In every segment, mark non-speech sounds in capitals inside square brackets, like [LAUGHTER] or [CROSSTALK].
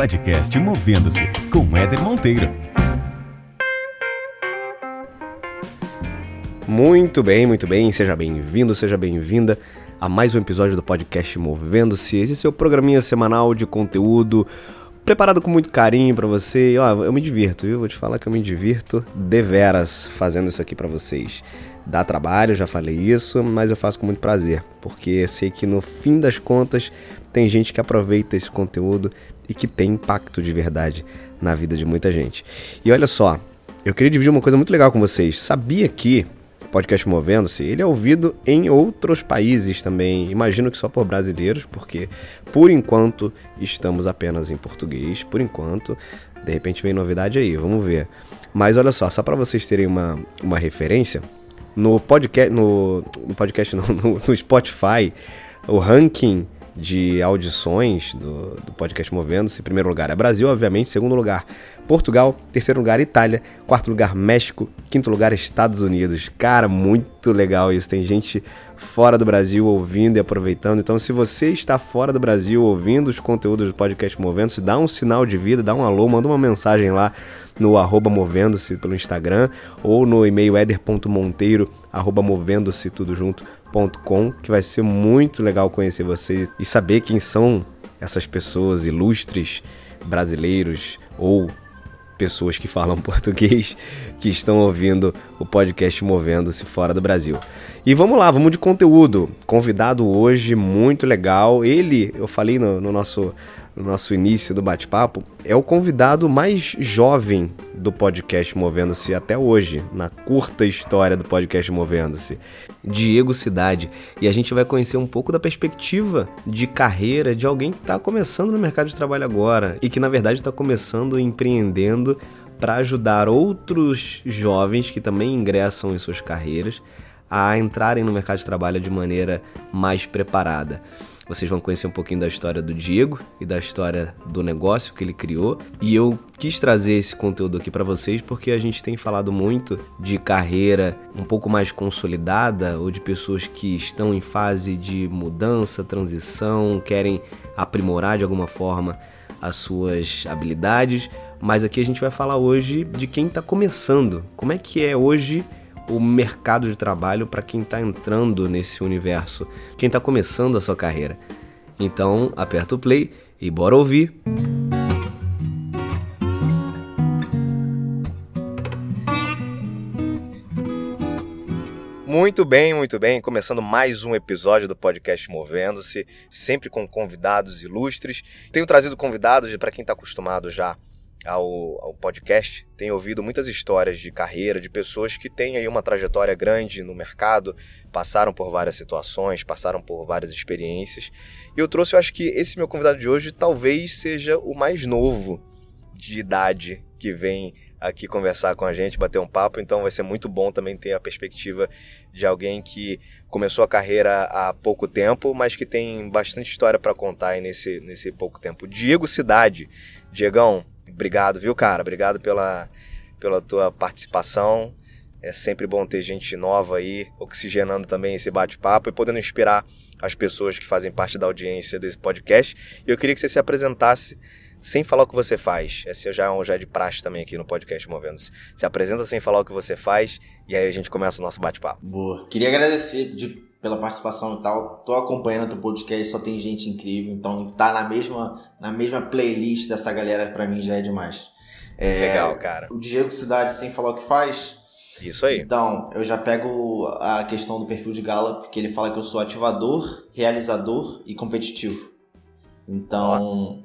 podcast Movendo-se com Éder Monteiro. Muito bem, muito bem. Seja bem-vindo, seja bem-vinda a mais um episódio do podcast Movendo-se. Esse é seu programinha semanal de conteúdo preparado com muito carinho para você. Ó, eu me divirto, viu? Vou te falar que eu me divirto deveras fazendo isso aqui para vocês. Dá trabalho, já falei isso, mas eu faço com muito prazer, porque sei que no fim das contas tem gente que aproveita esse conteúdo e que tem impacto de verdade na vida de muita gente. E olha só, eu queria dividir uma coisa muito legal com vocês. Sabia que o podcast Movendo-se, ele é ouvido em outros países também. Imagino que só por brasileiros, porque por enquanto estamos apenas em português, por enquanto. De repente vem novidade aí, vamos ver. Mas olha só, só para vocês terem uma, uma referência, no podcast, no, no podcast [LAUGHS] no, no, no Spotify, o ranking de audições do, do podcast Movendo-se. Primeiro lugar é Brasil, obviamente. Segundo lugar, Portugal. Terceiro lugar, Itália. Quarto lugar, México. Quinto lugar, Estados Unidos. Cara, muito legal isso. Tem gente fora do Brasil ouvindo e aproveitando. Então, se você está fora do Brasil ouvindo os conteúdos do podcast Movendo-se, dá um sinal de vida, dá um alô, manda uma mensagem lá no arroba movendo-se pelo Instagram ou no e-mail eder.monteiro arroba movendo-se tudo junto que vai ser muito legal conhecer vocês e saber quem são essas pessoas ilustres brasileiros ou pessoas que falam [LAUGHS] português que estão ouvindo o podcast Movendo-se fora do Brasil. E vamos lá, vamos de conteúdo. Convidado hoje, muito legal. Ele, eu falei no, no nosso no nosso início do bate-papo, é o convidado mais jovem do podcast Movendo-se até hoje, na curta história do podcast Movendo-se. Diego Cidade. E a gente vai conhecer um pouco da perspectiva de carreira de alguém que está começando no mercado de trabalho agora e que, na verdade, está começando empreendendo para ajudar outros jovens que também ingressam em suas carreiras a entrarem no mercado de trabalho de maneira mais preparada. Vocês vão conhecer um pouquinho da história do Diego e da história do negócio que ele criou. E eu quis trazer esse conteúdo aqui para vocês porque a gente tem falado muito de carreira um pouco mais consolidada ou de pessoas que estão em fase de mudança, transição, querem aprimorar de alguma forma as suas habilidades. Mas aqui a gente vai falar hoje de quem está começando. Como é que é hoje o mercado de trabalho para quem está entrando nesse universo, quem está começando a sua carreira. Então, aperta o play e bora ouvir. Muito bem, muito bem. Começando mais um episódio do podcast Movendo-se, sempre com convidados ilustres. Tenho trazido convidados para quem está acostumado já ao, ao, podcast, tenho ouvido muitas histórias de carreira de pessoas que têm aí uma trajetória grande no mercado, passaram por várias situações, passaram por várias experiências. E eu trouxe, eu acho que esse meu convidado de hoje talvez seja o mais novo de idade que vem aqui conversar com a gente, bater um papo. Então vai ser muito bom também ter a perspectiva de alguém que começou a carreira há pouco tempo, mas que tem bastante história para contar nesse, nesse pouco tempo. Diego Cidade. Diegão, Obrigado, viu, cara? Obrigado pela, pela tua participação. É sempre bom ter gente nova aí, oxigenando também esse bate-papo e podendo inspirar as pessoas que fazem parte da audiência desse podcast. E eu queria que você se apresentasse sem falar o que você faz. Esse já é um já é de praxe também aqui no podcast Movendo-se. Se apresenta sem falar o que você faz e aí a gente começa o nosso bate-papo. Boa. Queria agradecer de pela participação e tal. Tô acompanhando o podcast, só tem gente incrível, então tá na mesma, na mesma playlist dessa galera para mim já é demais. É, Legal, cara. O Diego Cidade sem falar o que faz. Isso aí. Então, eu já pego a questão do perfil de Gallup, que ele fala que eu sou ativador, realizador e competitivo. Então,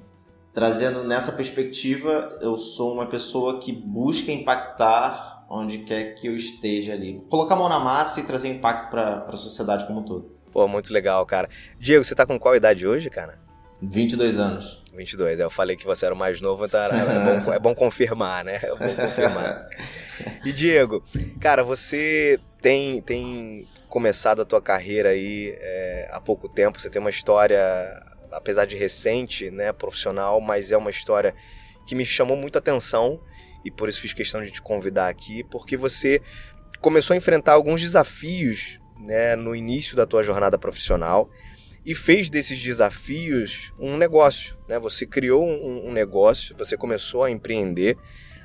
trazendo nessa perspectiva, eu sou uma pessoa que busca impactar onde quer que eu esteja ali. Colocar a mão na massa e trazer impacto para a sociedade como um todo. Pô, muito legal, cara. Diego, você tá com qual idade hoje, cara? 22 anos. 22, eu falei que você era o mais novo, então era, é, bom, é bom confirmar, né? É bom confirmar. e Diego, cara, você tem, tem começado a tua carreira aí é, há pouco tempo, você tem uma história, apesar de recente, né, profissional, mas é uma história que me chamou muita atenção e por isso fiz questão de te convidar aqui, porque você começou a enfrentar alguns desafios né, no início da tua jornada profissional e fez desses desafios um negócio. Né? Você criou um, um negócio, você começou a empreender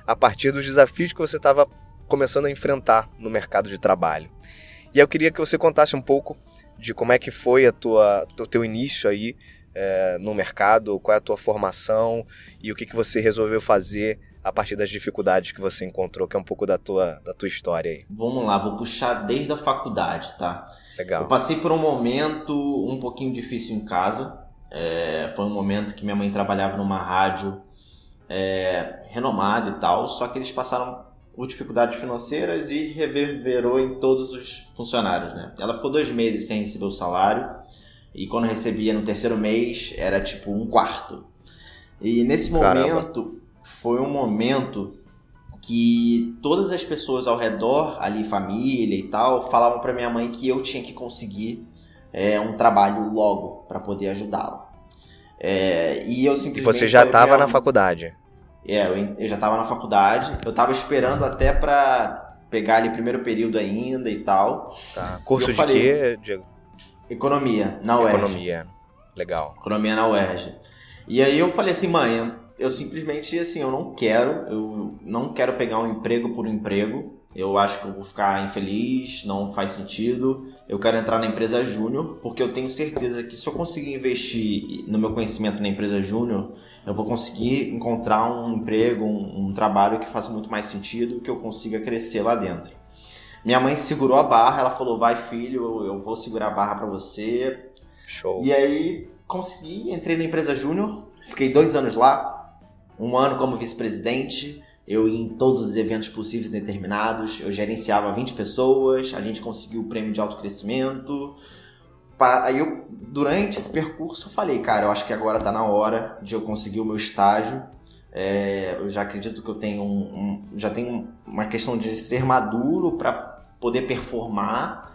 a partir dos desafios que você estava começando a enfrentar no mercado de trabalho. E eu queria que você contasse um pouco de como é que foi a tua, o teu início aí é, no mercado, qual é a tua formação e o que, que você resolveu fazer a partir das dificuldades que você encontrou, que é um pouco da tua, da tua história aí. Vamos lá, vou puxar desde a faculdade, tá? Legal. Eu passei por um momento um pouquinho difícil em casa. É, foi um momento que minha mãe trabalhava numa rádio é, renomada e tal, só que eles passaram por dificuldades financeiras e reverberou em todos os funcionários, né? Ela ficou dois meses sem receber o salário e quando recebia no terceiro mês era tipo um quarto. E nesse momento Caramba. Foi um momento que todas as pessoas ao redor, ali família e tal, falavam para minha mãe que eu tinha que conseguir é, um trabalho logo para poder ajudá-la. É, e eu simplesmente. E você já estava na faculdade? É, eu, eu já estava na faculdade. Eu estava esperando até para pegar ali primeiro período ainda e tal. Tá. Curso de falei, quê, Diego? Economia, na UERJ. Economia, legal. Economia na UERJ. E aí eu falei assim, mãe, eu simplesmente, assim, eu não quero, eu não quero pegar um emprego por um emprego. Eu acho que eu vou ficar infeliz, não faz sentido. Eu quero entrar na empresa júnior, porque eu tenho certeza que se eu conseguir investir no meu conhecimento na empresa júnior, eu vou conseguir encontrar um emprego, um, um trabalho que faça muito mais sentido, que eu consiga crescer lá dentro. Minha mãe segurou a barra, ela falou: vai filho, eu vou segurar a barra para você. Show. E aí consegui, entrei na empresa júnior, fiquei dois anos lá, um ano como vice-presidente. Eu ia em todos os eventos possíveis e determinados, eu gerenciava 20 pessoas, a gente conseguiu o prêmio de alto crescimento. Aí eu, durante esse percurso, eu falei, cara, eu acho que agora tá na hora de eu conseguir o meu estágio é, eu já acredito que eu tenho um, um, já tenho uma questão de ser maduro para poder performar.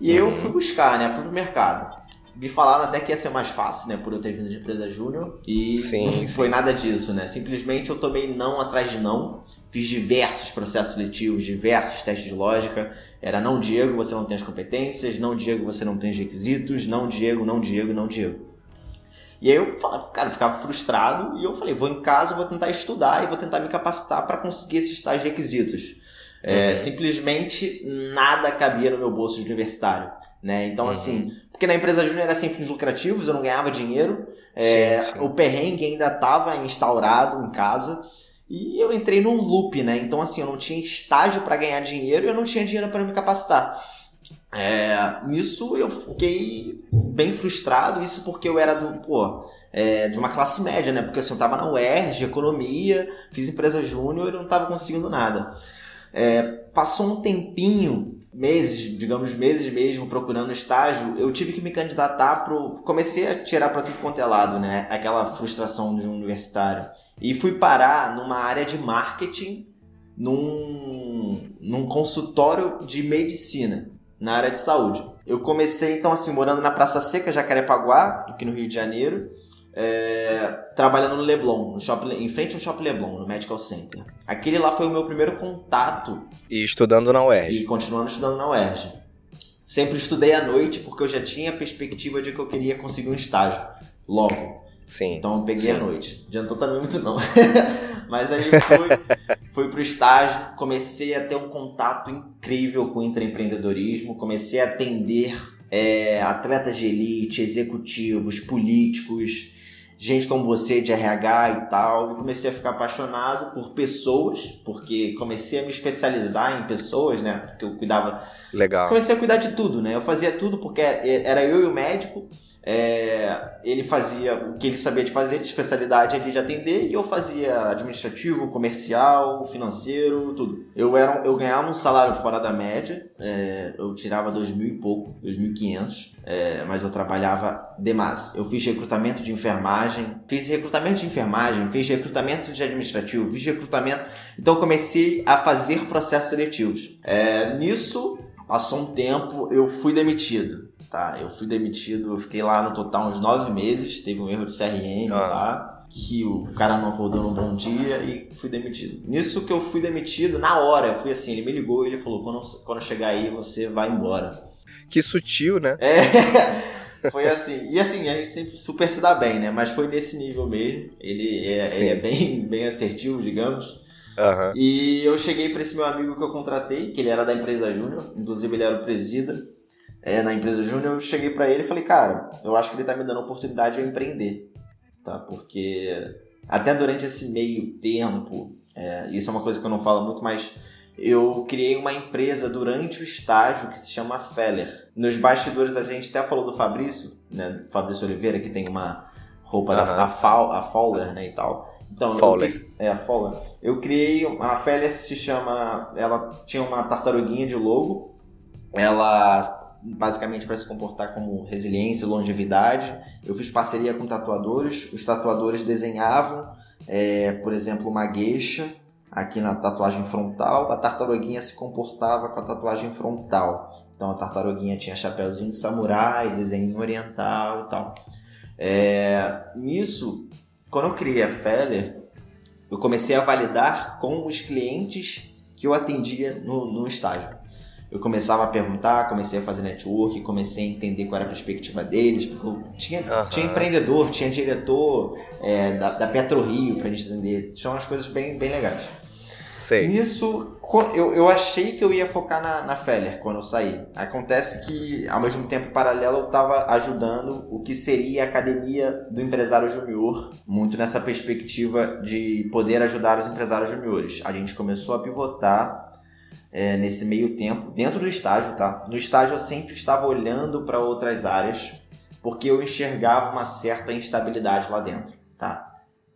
E uhum. eu fui buscar, né? Fui pro mercado. Me falaram até que ia ser mais fácil, né? Por eu ter vindo de empresa júnior. E sim, não foi sim. nada disso, né? Simplesmente eu tomei não atrás de não. Fiz diversos processos seletivos, diversos testes de lógica. Era não, Diego, você não tem as competências. Não, Diego, você não tem os requisitos. Não, Diego, não, Diego, não, Diego. E aí eu, cara, eu ficava frustrado e eu falei, vou em casa, vou tentar estudar e vou tentar me capacitar para conseguir esses tais requisitos. É, uhum. Simplesmente nada cabia no meu bolso de universitário, né? Então, uhum. assim, porque na empresa júnior era sem fins lucrativos, eu não ganhava dinheiro, é, sim, sim. o perrengue ainda estava instaurado em casa e eu entrei num loop, né? Então, assim, eu não tinha estágio para ganhar dinheiro e eu não tinha dinheiro para me capacitar. É, nisso eu fiquei bem frustrado, isso porque eu era do, pô, é, de uma classe média, né? Porque assim, eu tava na UERJ, economia, fiz empresa júnior e não tava conseguindo nada. É, passou um tempinho, meses, digamos meses mesmo, procurando estágio, eu tive que me candidatar pro. Comecei a tirar para tudo quanto é lado, né? Aquela frustração de um universitário. E fui parar numa área de marketing, num, num consultório de medicina na área de saúde. Eu comecei, então, assim, morando na Praça Seca, Jacarepaguá, aqui no Rio de Janeiro, é, trabalhando no Leblon, no shopping, em frente ao Shopping Leblon, no Medical Center. Aquele lá foi o meu primeiro contato. E estudando na UERJ. E continuando estudando na UERJ. Sempre estudei à noite porque eu já tinha a perspectiva de que eu queria conseguir um estágio logo. Sim. Então eu peguei sim. à noite. Adiantou também muito não. [LAUGHS] Mas aí fui, fui pro estágio, comecei a ter um contato incrível com o intraempreendedorismo, comecei a atender é, atletas de elite, executivos, políticos, gente como você de RH e tal, e comecei a ficar apaixonado por pessoas, porque comecei a me especializar em pessoas, né? Porque eu cuidava. Legal. Comecei a cuidar de tudo, né? Eu fazia tudo porque era eu e o médico. É, ele fazia o que ele sabia de fazer, de especialidade ali de atender, e eu fazia administrativo, comercial, financeiro, tudo. Eu, era, eu ganhava um salário fora da média, é, eu tirava dois mil e pouco, dois mil e quinhentos, é, mas eu trabalhava demais. Eu fiz recrutamento de enfermagem, fiz recrutamento de enfermagem, fiz recrutamento de administrativo, fiz recrutamento. Então comecei a fazer processos seletivos. É, nisso, passou um tempo, eu fui demitido tá? Eu fui demitido, eu fiquei lá no total uns nove meses, teve um erro de CRM ah. lá, que o cara não acordou num bom dia e fui demitido. Nisso que eu fui demitido, na hora, eu fui assim, ele me ligou e ele falou, quando, quando chegar aí, você vai embora. Que sutil, né? É... [LAUGHS] foi assim. E assim, a gente sempre super se dá bem, né? Mas foi nesse nível mesmo. Ele é, ele é bem, bem assertivo, digamos. Uhum. E eu cheguei para esse meu amigo que eu contratei, que ele era da empresa Júnior, inclusive ele era o presida é, na empresa Júnior. Eu cheguei para ele e falei, cara, eu acho que ele tá me dando a oportunidade de eu empreender, tá? Porque até durante esse meio tempo, é, isso é uma coisa que eu não falo muito, mas eu criei uma empresa durante o estágio que se chama Feller. Nos bastidores a gente até falou do Fabrício, né? Fabrício Oliveira, que tem uma roupa uhum. da, da Fall, a Fowler, né, e tal. Então, Fowler. Eu, é, a Fowler. Eu criei, a Feller se chama, ela tinha uma tartaruguinha de logo. Ela basicamente para se comportar como resiliência e longevidade. Eu fiz parceria com tatuadores. Os tatuadores desenhavam, é, por exemplo, uma gueixa aqui na tatuagem frontal, a tartaruguinha se comportava com a tatuagem frontal. Então a tartaruguinha tinha chapéuzinho de samurai, desenho oriental e tal. É, nisso, quando eu criei a Feller, eu comecei a validar com os clientes que eu atendia no, no estágio. Eu começava a perguntar, comecei a fazer network, comecei a entender qual era a perspectiva deles, porque tinha, uhum. tinha empreendedor, tinha diretor é, da, da PetroRio para gente entender. Tinha umas coisas bem, bem legais. Sei. Nisso, eu, eu achei que eu ia focar na, na Feller quando eu saí. Acontece que, ao mesmo tempo, paralelo, eu estava ajudando o que seria a academia do empresário júnior, muito nessa perspectiva de poder ajudar os empresários júniores. A gente começou a pivotar é, nesse meio tempo, dentro do estágio, tá? No estágio eu sempre estava olhando para outras áreas, porque eu enxergava uma certa instabilidade lá dentro, tá?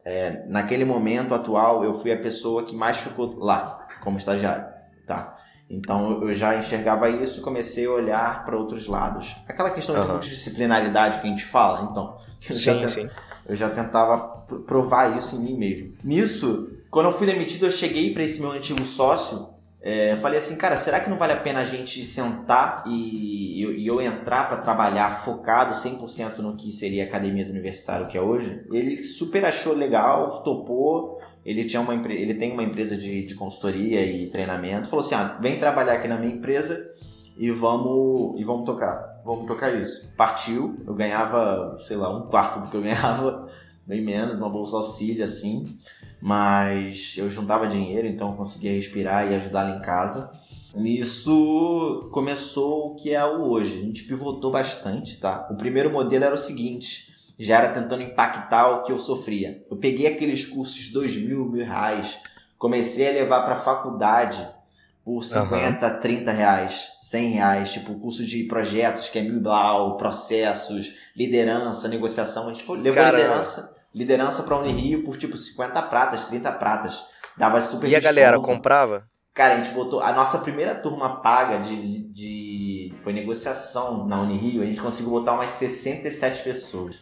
É, naquele momento atual, eu fui a pessoa que mais ficou lá, como estagiário, tá? Então eu já enxergava isso e comecei a olhar para outros lados. Aquela questão uhum. de multidisciplinaridade que a gente fala, então. [LAUGHS] Eu sim, já sim. Eu já tentava provar isso em mim mesmo. Nisso, quando eu fui demitido, eu cheguei para esse meu antigo sócio é, falei assim, cara, será que não vale a pena a gente sentar e, e eu entrar para trabalhar focado 100% no que seria a academia do universitário que é hoje? Ele super achou legal, topou. Ele, tinha uma, ele tem uma empresa de, de consultoria e treinamento. Falou assim: ah, vem trabalhar aqui na minha empresa e vamos, e vamos tocar. Vamos tocar isso. Partiu, eu ganhava, sei lá, um quarto do que eu [LAUGHS] ganhava, bem menos, uma bolsa auxílio assim mas eu juntava dinheiro, então eu conseguia respirar e ajudar lá em casa. Nisso começou o que é o hoje. A gente pivotou bastante, tá? O primeiro modelo era o seguinte, já era tentando impactar o que eu sofria. Eu peguei aqueles cursos de dois mil, mil reais, comecei a levar para faculdade por 50, uhum. 30 reais, 100 reais, tipo curso de projetos que é mil blau, processos, liderança, negociação. A gente foi, levou Caramba. liderança liderança para Unirio por tipo 50 pratas, 30 pratas. Dava super E a galera comprava? Cara, a gente botou. A nossa primeira turma paga de. de foi negociação na Unirio, a gente conseguiu botar umas 67 pessoas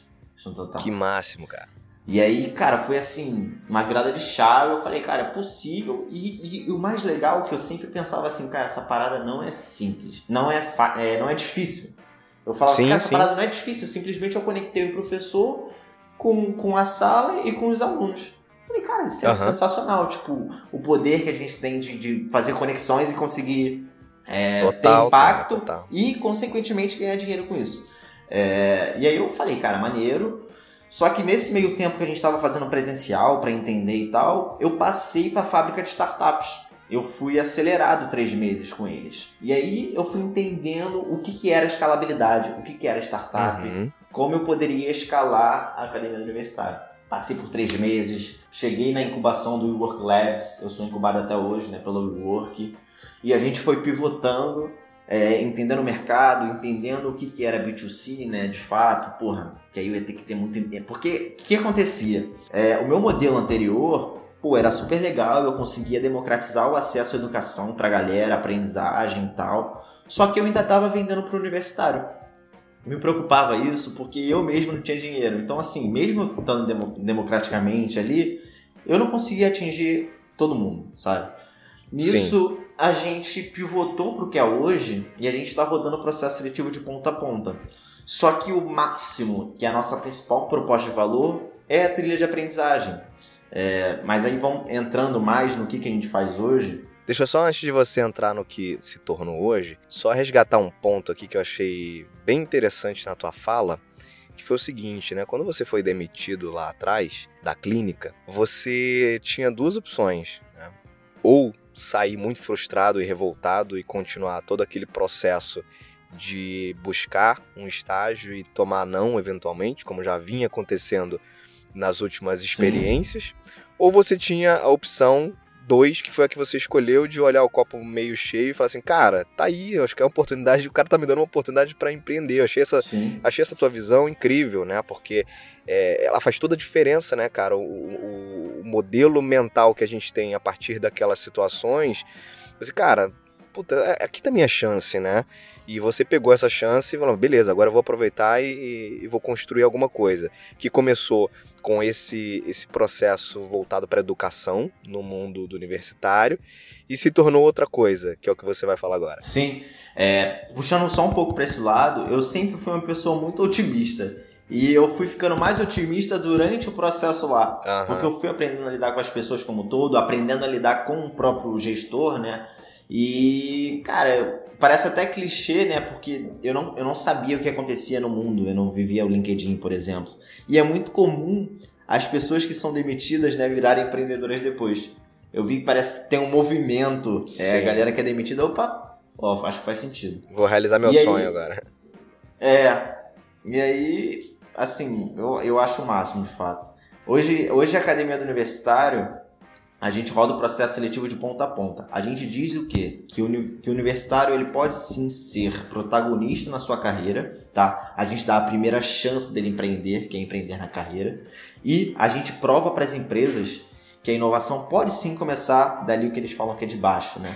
no total. Que máximo, cara. E aí, cara, foi assim, uma virada de chave. Eu falei, cara, é possível. E, e, e o mais legal é que eu sempre pensava assim, cara, essa parada não é simples. Não é, é não é difícil. Eu falava assim, sim, assim, cara, essa parada não é difícil. Simplesmente eu conectei o professor com, com a sala e com os alunos. Falei, cara, isso é uhum. sensacional. Tipo, o poder que a gente tem de, de fazer conexões e conseguir é, total, ter impacto cara, e, consequentemente, ganhar dinheiro com isso. É, e aí eu falei, cara, maneiro. Só que nesse meio tempo que a gente estava fazendo presencial para entender e tal, eu passei para a fábrica de startups. Eu fui acelerado três meses com eles. E aí eu fui entendendo o que, que era escalabilidade, o que, que era startup, uhum como eu poderia escalar a academia universitária. Passei por três meses, cheguei na incubação do Work Labs, eu sou incubado até hoje né, pelo Work, e a gente foi pivotando, é, entendendo o mercado, entendendo o que, que era B2C, né, de fato, porra, que aí eu ia ter que ter muito... Porque o que acontecia? É, o meu modelo anterior, pô, era super legal, eu conseguia democratizar o acesso à educação pra galera, aprendizagem e tal, só que eu ainda estava vendendo para o universitário me preocupava isso porque eu mesmo não tinha dinheiro. Então, assim, mesmo estando democraticamente ali, eu não conseguia atingir todo mundo, sabe? Nisso, Sim. A gente pivotou para o que é hoje e a gente está rodando o processo seletivo de ponta a ponta. Só que o máximo, que é a nossa principal proposta de valor, é a trilha de aprendizagem. É, mas aí vão entrando mais no que, que a gente faz hoje. Deixa eu só, antes de você entrar no que se tornou hoje, só resgatar um ponto aqui que eu achei bem interessante na tua fala, que foi o seguinte, né? Quando você foi demitido lá atrás da clínica, você tinha duas opções, né? Ou sair muito frustrado e revoltado e continuar todo aquele processo de buscar um estágio e tomar não eventualmente, como já vinha acontecendo nas últimas experiências, Sim. ou você tinha a opção 2, que foi a que você escolheu, de olhar o copo meio cheio e falar assim, cara, tá aí, eu acho que é uma oportunidade, o cara tá me dando uma oportunidade para empreender. Eu achei essa, achei essa tua visão incrível, né? Porque é, ela faz toda a diferença, né, cara? O, o, o, modelo mental que a gente tem a partir daquelas situações, assim, cara, puta, é, aqui tá minha chance, né? E você pegou essa chance e falou, beleza, agora eu vou aproveitar e, e vou construir alguma coisa. Que começou com esse, esse processo voltado para a educação no mundo do universitário e se tornou outra coisa, que é o que você vai falar agora. Sim, é, puxando só um pouco para esse lado, eu sempre fui uma pessoa muito otimista. E eu fui ficando mais otimista durante o processo lá. Uhum. Porque eu fui aprendendo a lidar com as pessoas como um todo, aprendendo a lidar com o próprio gestor, né? E, cara, parece até clichê, né? Porque eu não, eu não sabia o que acontecia no mundo, eu não vivia o LinkedIn, por exemplo. E é muito comum as pessoas que são demitidas, né, virarem empreendedoras depois. Eu vi que parece que tem um movimento. É, a galera que é demitida, opa, ó, acho que faz sentido. Vou realizar meu e sonho aí, agora. É. E aí, assim, eu, eu acho o máximo, de fato. Hoje, hoje a academia do universitário a gente roda o processo seletivo de ponta a ponta. A gente diz o quê? Que o, que o universitário ele pode sim ser protagonista na sua carreira, tá? A gente dá a primeira chance dele empreender, que é empreender na carreira, e a gente prova para as empresas que a inovação pode sim começar dali o que eles falam que é de baixo, né?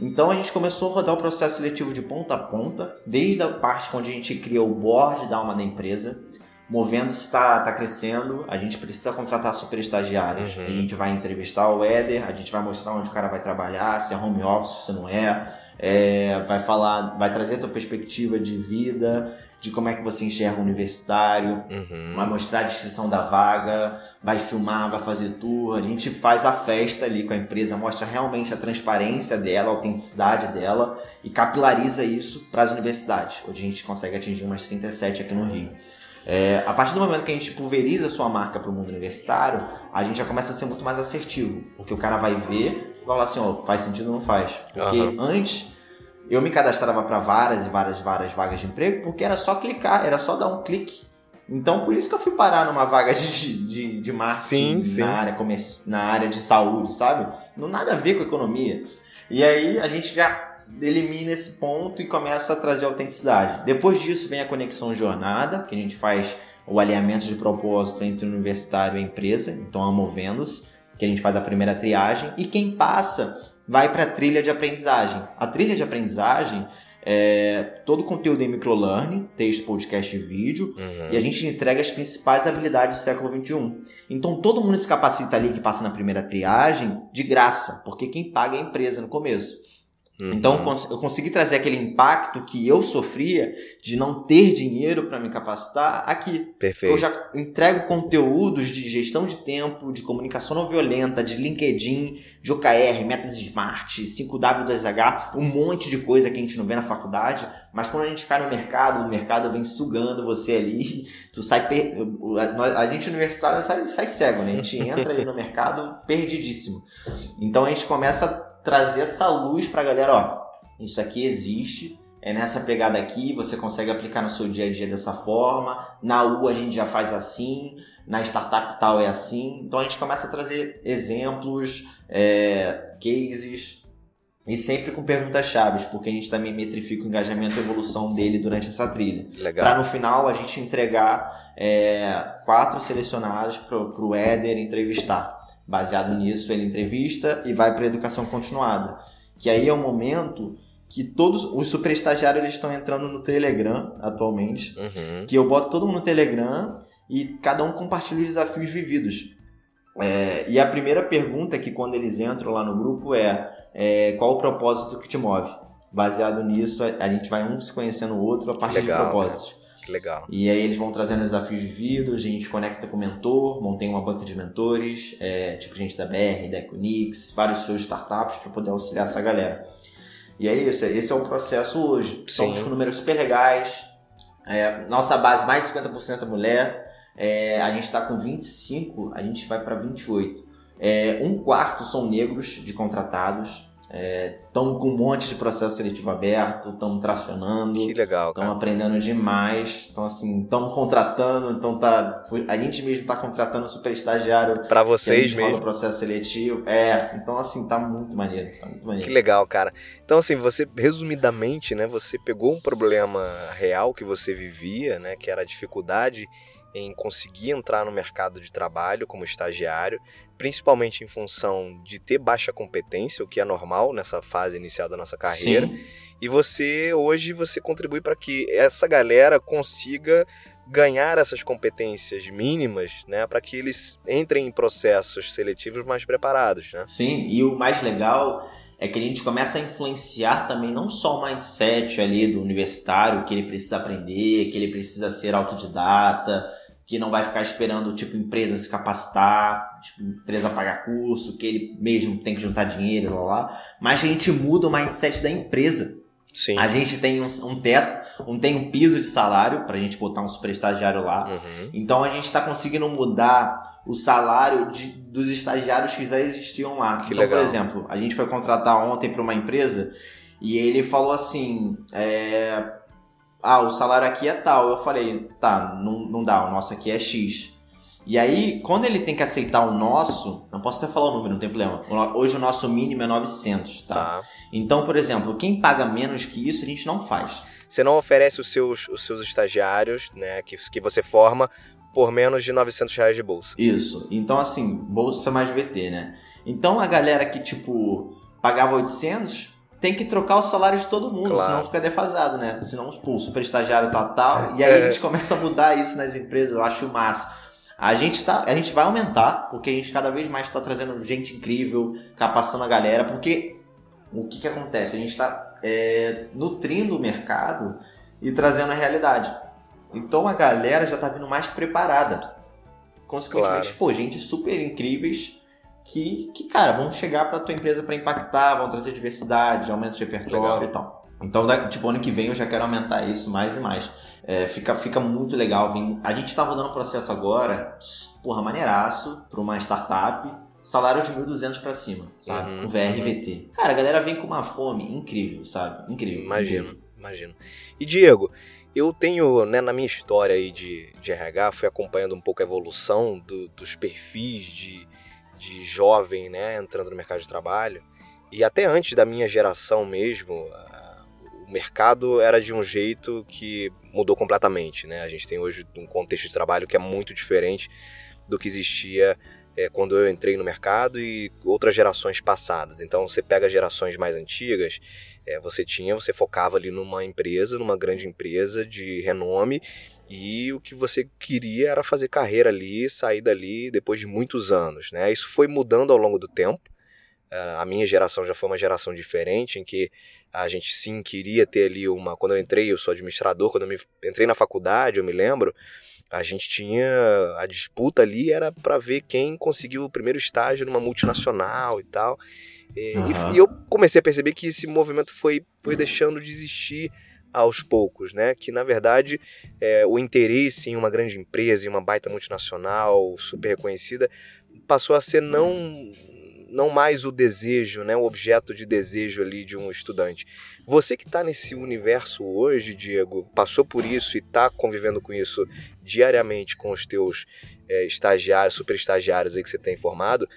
Então a gente começou a rodar o processo seletivo de ponta a ponta, desde a parte onde a gente cria o board da alma da empresa, Movendo está tá crescendo, a gente precisa contratar super estagiários. Uhum. A gente vai entrevistar o Éder, a gente vai mostrar onde o cara vai trabalhar, se é home office, se não é. é vai falar, vai trazer a tua perspectiva de vida, de como é que você enxerga o universitário, uhum. vai mostrar a descrição da vaga, vai filmar, vai fazer tour. A gente faz a festa ali com a empresa, mostra realmente a transparência dela, a autenticidade dela e capilariza isso para as universidades. Hoje a gente consegue atingir umas 37 aqui no Rio. É, a partir do momento que a gente pulveriza a sua marca para o mundo universitário, a gente já começa a ser muito mais assertivo. Porque o cara vai ver e vai falar assim, ó, faz sentido ou não faz. Porque uhum. antes eu me cadastrava para várias e várias várias vagas de emprego porque era só clicar, era só dar um clique. Então por isso que eu fui parar numa vaga de, de, de marketing sim, sim. Na, área comerci... na área de saúde, sabe? Não nada a ver com economia. E aí a gente já elimina esse ponto e começa a trazer autenticidade. Depois disso vem a conexão jornada, que a gente faz o alinhamento de propósito entre o universitário e a empresa, então a Movendas, que a gente faz a primeira triagem, e quem passa vai para a trilha de aprendizagem. A trilha de aprendizagem é todo o conteúdo em microlearning, texto, podcast e vídeo, uhum. e a gente entrega as principais habilidades do século XXI. Então todo mundo se capacita ali que passa na primeira triagem de graça, porque quem paga é a empresa no começo. Uhum. Então eu consegui trazer aquele impacto que eu sofria de não ter dinheiro para me capacitar aqui. Perfeito. Eu já entrego conteúdos de gestão de tempo, de comunicação não violenta, de LinkedIn, de OKR, metas Smart, 5W2H, um monte de coisa que a gente não vê na faculdade, mas quando a gente cai no mercado, o mercado vem sugando você ali, [LAUGHS] tu sai per... a gente universitário sai, sai cego, né? A gente entra ali no mercado perdidíssimo. Então a gente começa trazer essa luz para a galera, ó, isso aqui existe, é nessa pegada aqui, você consegue aplicar no seu dia a dia dessa forma, na U a gente já faz assim, na startup tal é assim, então a gente começa a trazer exemplos, é, cases, e sempre com perguntas chaves, porque a gente também metrifica o engajamento e evolução dele durante essa trilha. Para no final a gente entregar é, quatro selecionados para o Éder entrevistar. Baseado nisso, ele entrevista e vai para a educação continuada. Que aí é o momento que todos os super estagiários eles estão entrando no Telegram atualmente. Uhum. Que eu boto todo mundo no Telegram e cada um compartilha os desafios vividos. É, e a primeira pergunta que quando eles entram lá no grupo é, é qual o propósito que te move? Baseado nisso, a, a gente vai um se conhecendo o outro a partir Legal, de propósitos. Legal. E aí eles vão trazendo desafios de vida, a gente conecta com o mentor, montei uma banca de mentores, é, tipo gente da BR, da Econix, vários seus startups para poder auxiliar essa galera. E é isso, esse é o processo hoje. Estamos com números super legais. É, nossa base, mais de 50% é mulher. É, a gente está com 25, a gente vai para 28. É, um quarto são negros de contratados. Estão é, com um monte de processo seletivo aberto, estão tracionando. Que legal, Estão aprendendo demais. Então, assim, estão contratando. Então, tá, a gente mesmo está contratando super estagiário. Para vocês mesmo. o processo seletivo. É, então, assim, tá muito maneiro, tá muito maneiro. Que legal, cara. Então, assim, você, resumidamente, né, você pegou um problema real que você vivia, né, que era a dificuldade em conseguir entrar no mercado de trabalho como estagiário, principalmente em função de ter baixa competência, o que é normal nessa fase inicial da nossa carreira. Sim. E você hoje você contribui para que essa galera consiga ganhar essas competências mínimas, né, para que eles entrem em processos seletivos mais preparados, né? Sim, e o mais legal é que a gente começa a influenciar também não só o mindset ali do universitário, que ele precisa aprender, que ele precisa ser autodidata, que não vai ficar esperando tipo empresa se capacitar, tipo, empresa pagar curso, que ele mesmo tem que juntar dinheiro, lá, lá. Mas a gente muda o mindset da empresa. Sim. A gente tem um, um teto, um, tem um piso de salário pra gente botar um super estagiário lá. Uhum. Então a gente está conseguindo mudar o salário de, dos estagiários que já existiam lá. Que então, legal. por exemplo, a gente foi contratar ontem para uma empresa e ele falou assim: é, ah, o salário aqui é tal. Eu falei, tá, não, não dá, o nosso aqui é X. E aí, quando ele tem que aceitar o nosso, não posso até falar o número, não tem problema. Hoje o nosso mínimo é 900, tá? tá? Então, por exemplo, quem paga menos que isso, a gente não faz. Você não oferece os seus, os seus estagiários, né, que, que você forma, por menos de 900 reais de bolsa. Isso. Então, assim, bolsa mais VT, né? Então, a galera que, tipo, pagava 800, tem que trocar o salário de todo mundo, claro. senão fica defasado, né? Senão, pô, o super estagiário tá tal. E aí é. a gente começa a mudar isso nas empresas, eu acho massa. A gente, tá, a gente vai aumentar, porque a gente cada vez mais está trazendo gente incrível, capacitando a galera, porque o que, que acontece? A gente está é, nutrindo o mercado e trazendo a realidade. Então a galera já está vindo mais preparada. Consequentemente, claro. pô, gente super incríveis que, que cara, vão chegar para tua empresa para impactar, vão trazer diversidade, aumento de repertório legal. e tal. Então, tipo, ano que vem eu já quero aumentar isso mais e mais. É, fica, fica muito legal. Vem, a gente tá rodando um processo agora, porra, maneiraço, para uma startup, salário de 1.200 para cima, sabe? Uhum, com VRVT. Uhum. Cara, a galera vem com uma fome incrível, sabe? Incrível. Imagino, incrível. imagino. E Diego, eu tenho, né, na minha história aí de, de RH, fui acompanhando um pouco a evolução do, dos perfis de, de jovem, né, entrando no mercado de trabalho. E até antes da minha geração mesmo, o mercado era de um jeito que mudou completamente, né? A gente tem hoje um contexto de trabalho que é muito diferente do que existia é, quando eu entrei no mercado e outras gerações passadas. Então, você pega gerações mais antigas, é, você tinha, você focava ali numa empresa, numa grande empresa de renome e o que você queria era fazer carreira ali, sair dali depois de muitos anos. Né? Isso foi mudando ao longo do tempo. É, a minha geração já foi uma geração diferente, em que a gente sim queria ter ali uma. Quando eu entrei, eu sou administrador, quando eu me... entrei na faculdade, eu me lembro, a gente tinha. A disputa ali era para ver quem conseguiu o primeiro estágio numa multinacional e tal. E, uhum. e eu comecei a perceber que esse movimento foi, foi deixando de existir aos poucos, né? Que na verdade é, o interesse em uma grande empresa, em uma baita multinacional super reconhecida, passou a ser não não mais o desejo, né, o objeto de desejo ali de um estudante. Você que está nesse universo hoje, Diego, passou por isso e está convivendo com isso diariamente com os teus é, estagiários, super estagiários aí que você tem formado,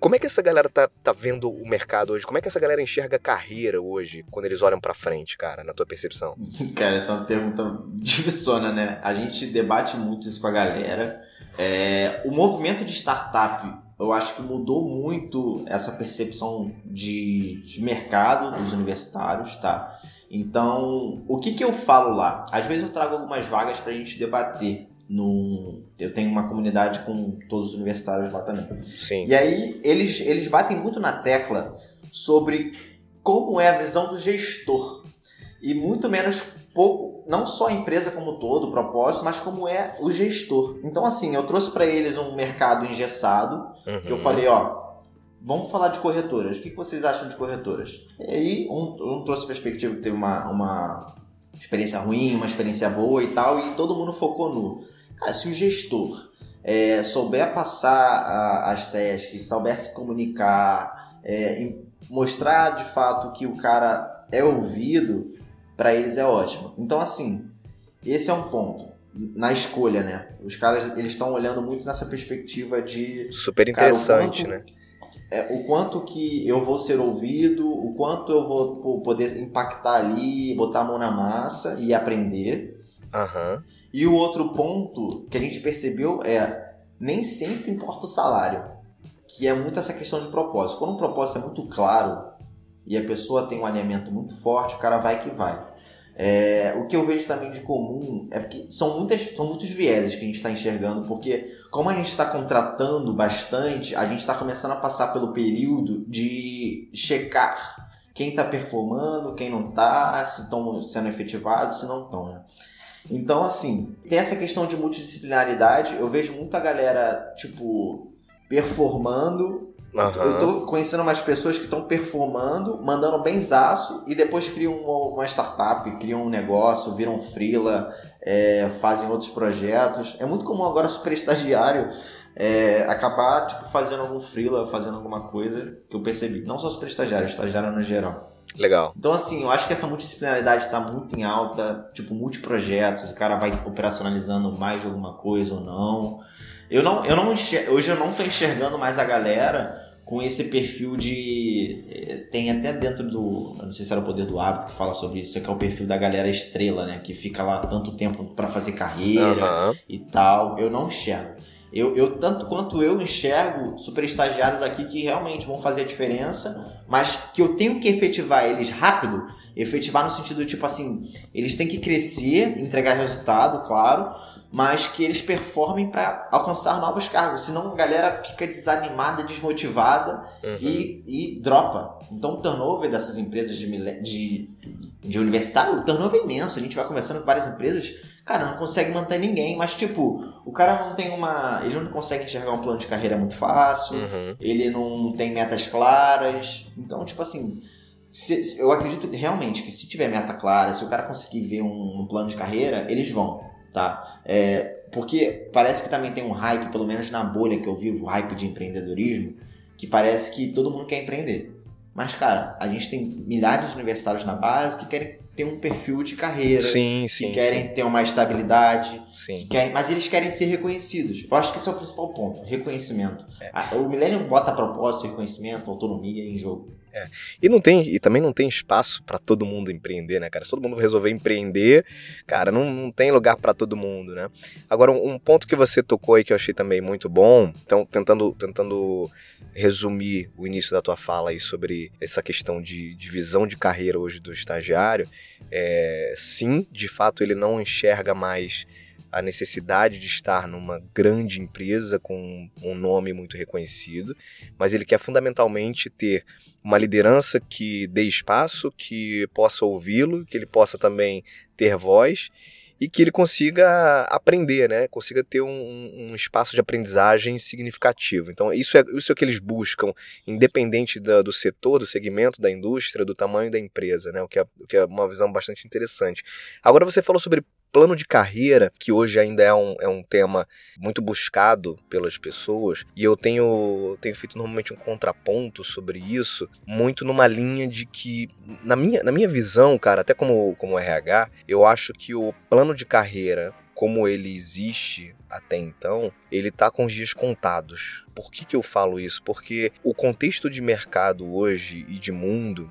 como é que essa galera tá, tá vendo o mercado hoje? Como é que essa galera enxerga a carreira hoje, quando eles olham para frente, cara, na tua percepção? [LAUGHS] Cara, essa é uma pergunta divisona, né? A gente debate muito isso com a galera. É, o movimento de startup, eu acho que mudou muito essa percepção de, de mercado dos universitários, tá? Então, o que que eu falo lá? Às vezes eu trago algumas vagas pra gente debater no, eu tenho uma comunidade com todos os universitários lá também. Sim. E aí eles, eles batem muito na tecla sobre como é a visão do gestor e muito menos pouco não só a empresa como todo, o propósito, mas como é o gestor. Então, assim, eu trouxe para eles um mercado engessado, uhum. que eu falei, ó, vamos falar de corretoras. O que vocês acham de corretoras? E aí, um, um trouxe perspectiva que teve uma, uma experiência ruim, uma experiência boa e tal, e todo mundo focou no. Cara, se o gestor é, souber passar a, as tasks, souber se comunicar, é, mostrar de fato que o cara é ouvido, para eles é ótimo. Então, assim, esse é um ponto na escolha, né? Os caras eles estão olhando muito nessa perspectiva de super interessante, cara, quanto, né? É, o quanto que eu vou ser ouvido, o quanto eu vou poder impactar ali, botar a mão na massa e aprender. Uhum. E o outro ponto que a gente percebeu é nem sempre importa o salário, que é muito essa questão de propósito. Quando um propósito é muito claro e a pessoa tem um alinhamento muito forte, o cara vai que vai. É, o que eu vejo também de comum é porque são, muitas, são muitos vieses que a gente está enxergando, porque como a gente está contratando bastante, a gente está começando a passar pelo período de checar quem está performando, quem não está, se estão sendo efetivados, se não estão. Né? Então, assim, tem essa questão de multidisciplinaridade. Eu vejo muita galera, tipo, performando Uhum. Eu tô conhecendo umas pessoas que estão performando, mandando benzaço e depois criam uma, uma, startup, criam um negócio, viram freela, é, fazem outros projetos. É muito comum agora super estagiário é, acabar tipo, fazendo algum freela, fazendo alguma coisa que eu percebi. Não só super estagiário, estagiário no geral. Legal. Então, assim, eu acho que essa multidisciplinaridade está muito em alta, tipo, multiprojetos, o cara vai operacionalizando mais de alguma coisa ou não. Eu não, eu não enxergo, hoje eu não tô enxergando mais a galera com esse perfil de. Eh, tem até dentro do. não sei se era o poder do hábito que fala sobre isso, que é o perfil da galera estrela, né? Que fica lá tanto tempo para fazer carreira uhum. e tal. Eu não enxergo. Eu, eu, tanto quanto eu enxergo super estagiários aqui que realmente vão fazer a diferença, mas que eu tenho que efetivar eles rápido, efetivar no sentido tipo assim, eles têm que crescer, entregar resultado, claro, mas que eles performem para alcançar novos cargos. Senão a galera fica desanimada, desmotivada uhum. e, e dropa. Então o turnover dessas empresas de, de, de universitário, o turnover é imenso. A gente vai conversando com várias empresas, cara, não consegue manter ninguém, mas tipo, o cara não tem uma. Ele não consegue enxergar um plano de carreira muito fácil, uhum. ele não tem metas claras. Então, tipo assim. Se, eu acredito realmente que se tiver meta clara, se o cara conseguir ver um, um plano de carreira, eles vão tá? É, porque parece que também tem um hype, pelo menos na bolha que eu vivo, hype de empreendedorismo, que parece que todo mundo quer empreender. Mas, cara, a gente tem milhares de universitários na base que querem um perfil de carreira, sim, sim, que querem sim. ter uma estabilidade, sim. Querem, mas eles querem ser reconhecidos. Eu acho que esse é o principal ponto, reconhecimento. É. O Millennium bota propósito, reconhecimento, autonomia em jogo. É. E não tem, e também não tem espaço para todo mundo empreender, né, cara? Se todo mundo resolver empreender, cara, não, não tem lugar para todo mundo, né? Agora, um, um, ponto que você tocou aí que eu achei também muito bom, então tentando, tentando resumir o início da tua fala aí sobre essa questão de, de visão de carreira hoje do estagiário, é, sim, de fato ele não enxerga mais a necessidade de estar numa grande empresa com um nome muito reconhecido, mas ele quer fundamentalmente ter uma liderança que dê espaço, que possa ouvi-lo, que ele possa também ter voz e que ele consiga aprender, né? Consiga ter um, um, espaço de aprendizagem significativo. Então, isso é, isso é o que eles buscam, independente do, do setor, do segmento da indústria, do tamanho da empresa, né? O que, é, o que é uma visão bastante interessante. Agora, você falou sobre plano de carreira, que hoje ainda é um, é um tema muito buscado pelas pessoas, e eu tenho, tenho feito normalmente um contraponto sobre isso, muito numa linha de que, na minha, na minha visão, cara, até como, como RH, eu acho que o plano de carreira como ele existe até então, ele está com os dias contados. Por que, que eu falo isso? Porque o contexto de mercado hoje e de mundo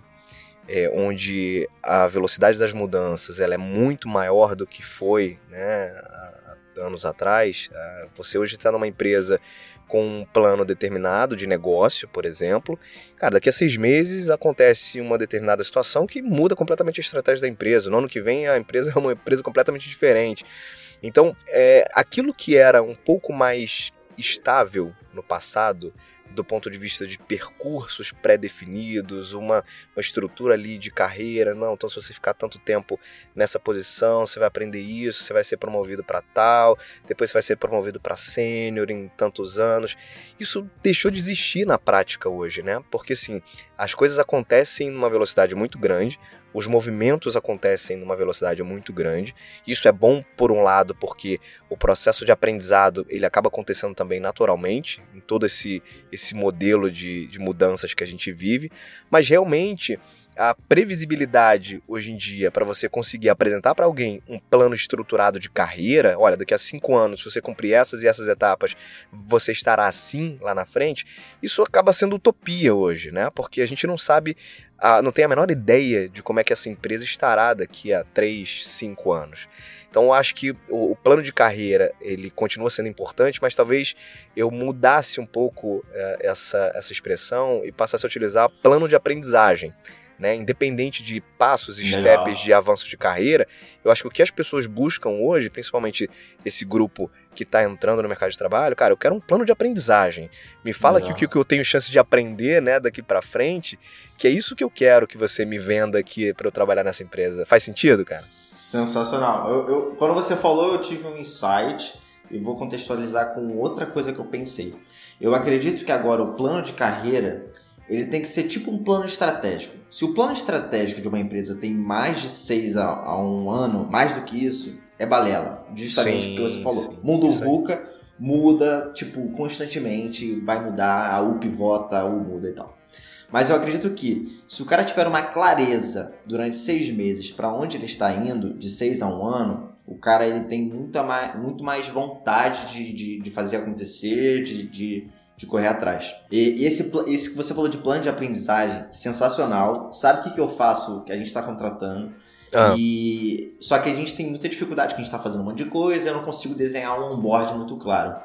é, onde a velocidade das mudanças ela é muito maior do que foi né, há anos atrás. Ah, você hoje está numa empresa com um plano determinado de negócio, por exemplo. Cara, daqui a seis meses acontece uma determinada situação que muda completamente a estratégia da empresa. No ano que vem a empresa [LAUGHS] é uma empresa completamente diferente. Então, é, aquilo que era um pouco mais estável no passado, do ponto de vista de percursos pré-definidos, uma, uma estrutura ali de carreira. Não, então se você ficar tanto tempo nessa posição, você vai aprender isso, você vai ser promovido para tal, depois você vai ser promovido para sênior em tantos anos. Isso deixou de existir na prática hoje, né? Porque assim, as coisas acontecem numa velocidade muito grande, os movimentos acontecem numa velocidade muito grande. Isso é bom por um lado porque o processo de aprendizado ele acaba acontecendo também naturalmente em todo esse, esse modelo de, de mudanças que a gente vive, mas realmente a previsibilidade hoje em dia para você conseguir apresentar para alguém um plano estruturado de carreira, olha, daqui a cinco anos, se você cumprir essas e essas etapas, você estará assim lá na frente, isso acaba sendo utopia hoje, né? Porque a gente não sabe, não tem a menor ideia de como é que essa empresa estará daqui a três, cinco anos. Então eu acho que o, o, plano de carreira ele continua sendo importante, mas talvez eu mudasse um pouco é, essa, essa expressão e passasse a utilizar plano de aprendizagem né? Independente de passos e steps de avanço de carreira, eu acho que o que as pessoas buscam hoje, principalmente esse grupo que está entrando no mercado de trabalho, cara, eu quero um plano de aprendizagem. Me fala que o que eu tenho chance de aprender, né, daqui para frente, que é isso que eu quero que você me venda aqui para eu trabalhar nessa empresa. Faz sentido, cara? Sensacional. Eu, eu, quando você falou, eu tive um insight e vou contextualizar com outra coisa que eu pensei. Eu acredito que agora o plano de carreira ele tem que ser tipo um plano estratégico. Se o plano estratégico de uma empresa tem mais de seis a, a um ano, mais do que isso, é balela. Justamente sim, o que você falou. Sim, muda o VUCA, muda, tipo, constantemente, vai mudar, a U pivota, a U muda e tal. Mas eu acredito que se o cara tiver uma clareza durante seis meses para onde ele está indo, de seis a um ano, o cara ele tem muita mais, muito mais vontade de, de, de fazer acontecer, de, de de correr atrás. E esse, esse que você falou de plano de aprendizagem, sensacional. Sabe o que, que eu faço que a gente está contratando? Ah. E só que a gente tem muita dificuldade, que a gente está fazendo um monte de coisa, eu não consigo desenhar um onboard muito claro.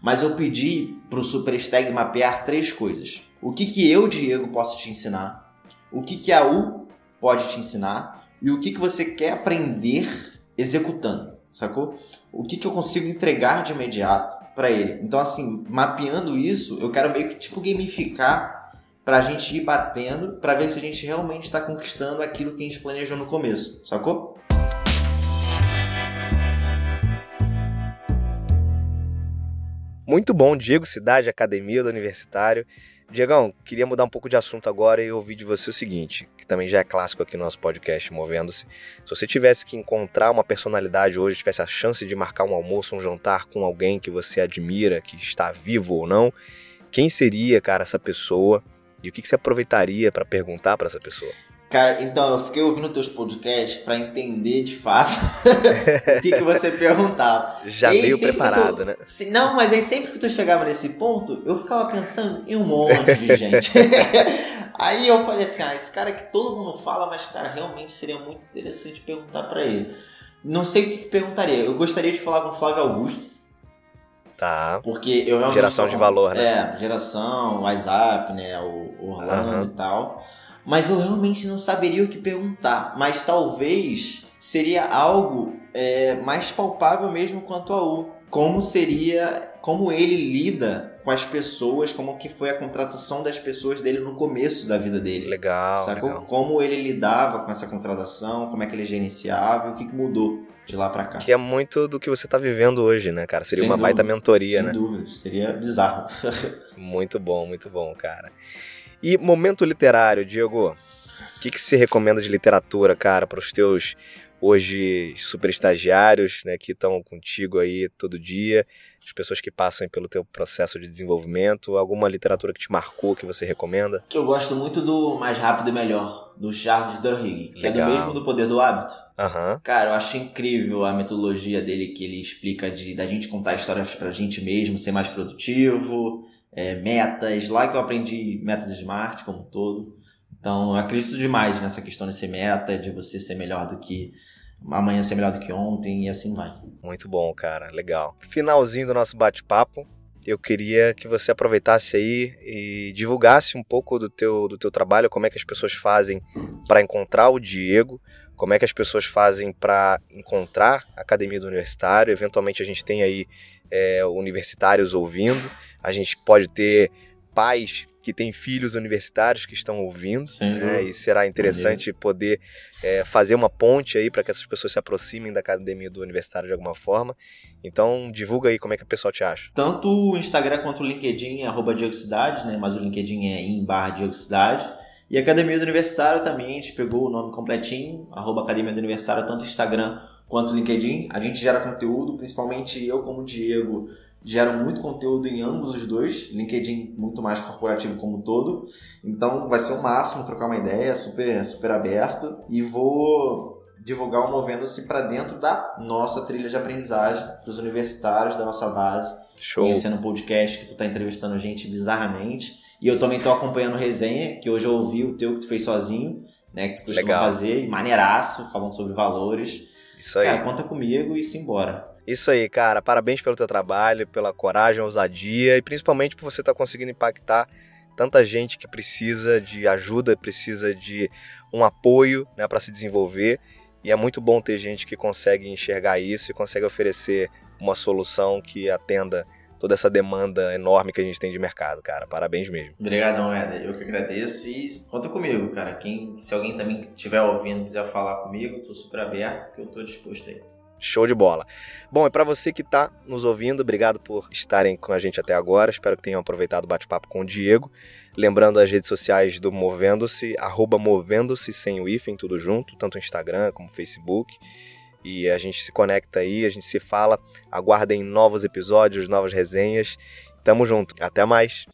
Mas eu pedi para o Superstag mapear três coisas. O que, que eu, Diego, posso te ensinar? O que, que a U pode te ensinar? E o que, que você quer aprender executando, sacou? O que, que eu consigo entregar de imediato? para ele. Então, assim, mapeando isso, eu quero meio que tipo gamificar para a gente ir batendo para ver se a gente realmente está conquistando aquilo que a gente planejou no começo, sacou? Muito bom, Diego Cidade, Academia do Universitário. Diegão, queria mudar um pouco de assunto agora e ouvir de você o seguinte, que também já é clássico aqui no nosso podcast Movendo-se. Se você tivesse que encontrar uma personalidade hoje, tivesse a chance de marcar um almoço, um jantar com alguém que você admira, que está vivo ou não, quem seria, cara, essa pessoa? E o que, que você aproveitaria para perguntar para essa pessoa? Cara, então eu fiquei ouvindo teus podcasts para entender de fato [LAUGHS] o que, que você perguntava. Já veio preparado, tu, né? Não, mas aí sempre que tu chegava nesse ponto, eu ficava pensando em um monte de gente. [LAUGHS] aí eu falei assim: ah, esse cara que todo mundo fala, mas cara, realmente seria muito interessante perguntar para ele. Não sei o que, que perguntaria. Eu gostaria de falar com o Flávio Augusto. Tá. Porque eu realmente. Geração de valor, né? É, geração, WhatsApp, né? O Orlando uhum. e tal mas eu realmente não saberia o que perguntar. Mas talvez seria algo é, mais palpável mesmo quanto a U. Como seria, como ele lida com as pessoas, como que foi a contratação das pessoas dele no começo da vida dele. Legal, sacou? legal. Como ele lidava com essa contratação, como é que ele gerenciava, o que, que mudou de lá para cá. Que é muito do que você tá vivendo hoje, né, cara? Seria Sem uma dúvida. baita mentoria, Sem né? Sem dúvida, seria bizarro. [LAUGHS] muito bom, muito bom, cara. E momento literário, Diego. O que, que você recomenda de literatura, cara, para os teus hoje super estagiários, né, que estão contigo aí todo dia, as pessoas que passam pelo teu processo de desenvolvimento, alguma literatura que te marcou que você recomenda? Que eu gosto muito do Mais Rápido e Melhor, do Charles Duhigg, que Legal. é do mesmo do Poder do Hábito. Uhum. Cara, eu acho incrível a metodologia dele que ele explica de da gente contar histórias pra gente mesmo, ser mais produtivo, é, metas, lá que eu aprendi métodos smart como um todo. Então, eu acredito demais nessa questão de ser meta, de você ser melhor do que amanhã ser melhor do que ontem e assim vai. Muito bom, cara, legal. Finalzinho do nosso bate-papo, eu queria que você aproveitasse aí e divulgasse um pouco do teu, do teu trabalho, como é que as pessoas fazem para encontrar o Diego, como é que as pessoas fazem para encontrar a Academia do Universitário. Eventualmente a gente tem aí é, universitários ouvindo, a gente pode ter pais que têm filhos universitários que estão ouvindo, né? E será interessante poder é, fazer uma ponte aí para que essas pessoas se aproximem da academia do universitário de alguma forma. Então, divulga aí como é que o pessoal te acha. Tanto o Instagram quanto o LinkedIn é arroba Dioxicidade, né? Mas o LinkedIn é em barra Dioxicidade. E a Academia do Universitário também, a gente pegou o nome completinho, arroba Academia do Universitário, tanto Instagram quanto LinkedIn. A gente gera conteúdo, principalmente eu como Diego, gero muito conteúdo em ambos os dois, LinkedIn muito mais corporativo como um todo. Então vai ser o máximo trocar uma ideia, super, super aberto. E vou divulgar o Movendo-se para dentro da nossa trilha de aprendizagem, para os universitários da nossa base. Show. Conhecendo o podcast que tu tá entrevistando gente bizarramente. E eu também tô acompanhando resenha, que hoje eu ouvi o teu que tu fez sozinho, né? Que tu costuma Legal. fazer, maneiraço, falando sobre valores. Isso aí. Cara, conta comigo e simbora. Isso aí, cara. Parabéns pelo teu trabalho, pela coragem, ousadia e principalmente por você estar conseguindo impactar tanta gente que precisa de ajuda, precisa de um apoio né, para se desenvolver. E é muito bom ter gente que consegue enxergar isso e consegue oferecer uma solução que atenda toda essa demanda enorme que a gente tem de mercado, cara. Parabéns mesmo. Obrigadão, Éder. Eu que agradeço e conta comigo, cara. Quem, se alguém também estiver ouvindo quiser falar comigo, tô super aberto, que eu tô disposto aí. Show de bola. Bom, e para você que está nos ouvindo, obrigado por estarem com a gente até agora. Espero que tenham aproveitado o bate-papo com o Diego. Lembrando as redes sociais do Movendo-se, arroba Movendo-se sem o hífen, tudo junto, tanto Instagram como Facebook. E a gente se conecta aí, a gente se fala. Aguardem novos episódios, novas resenhas. Tamo junto. Até mais.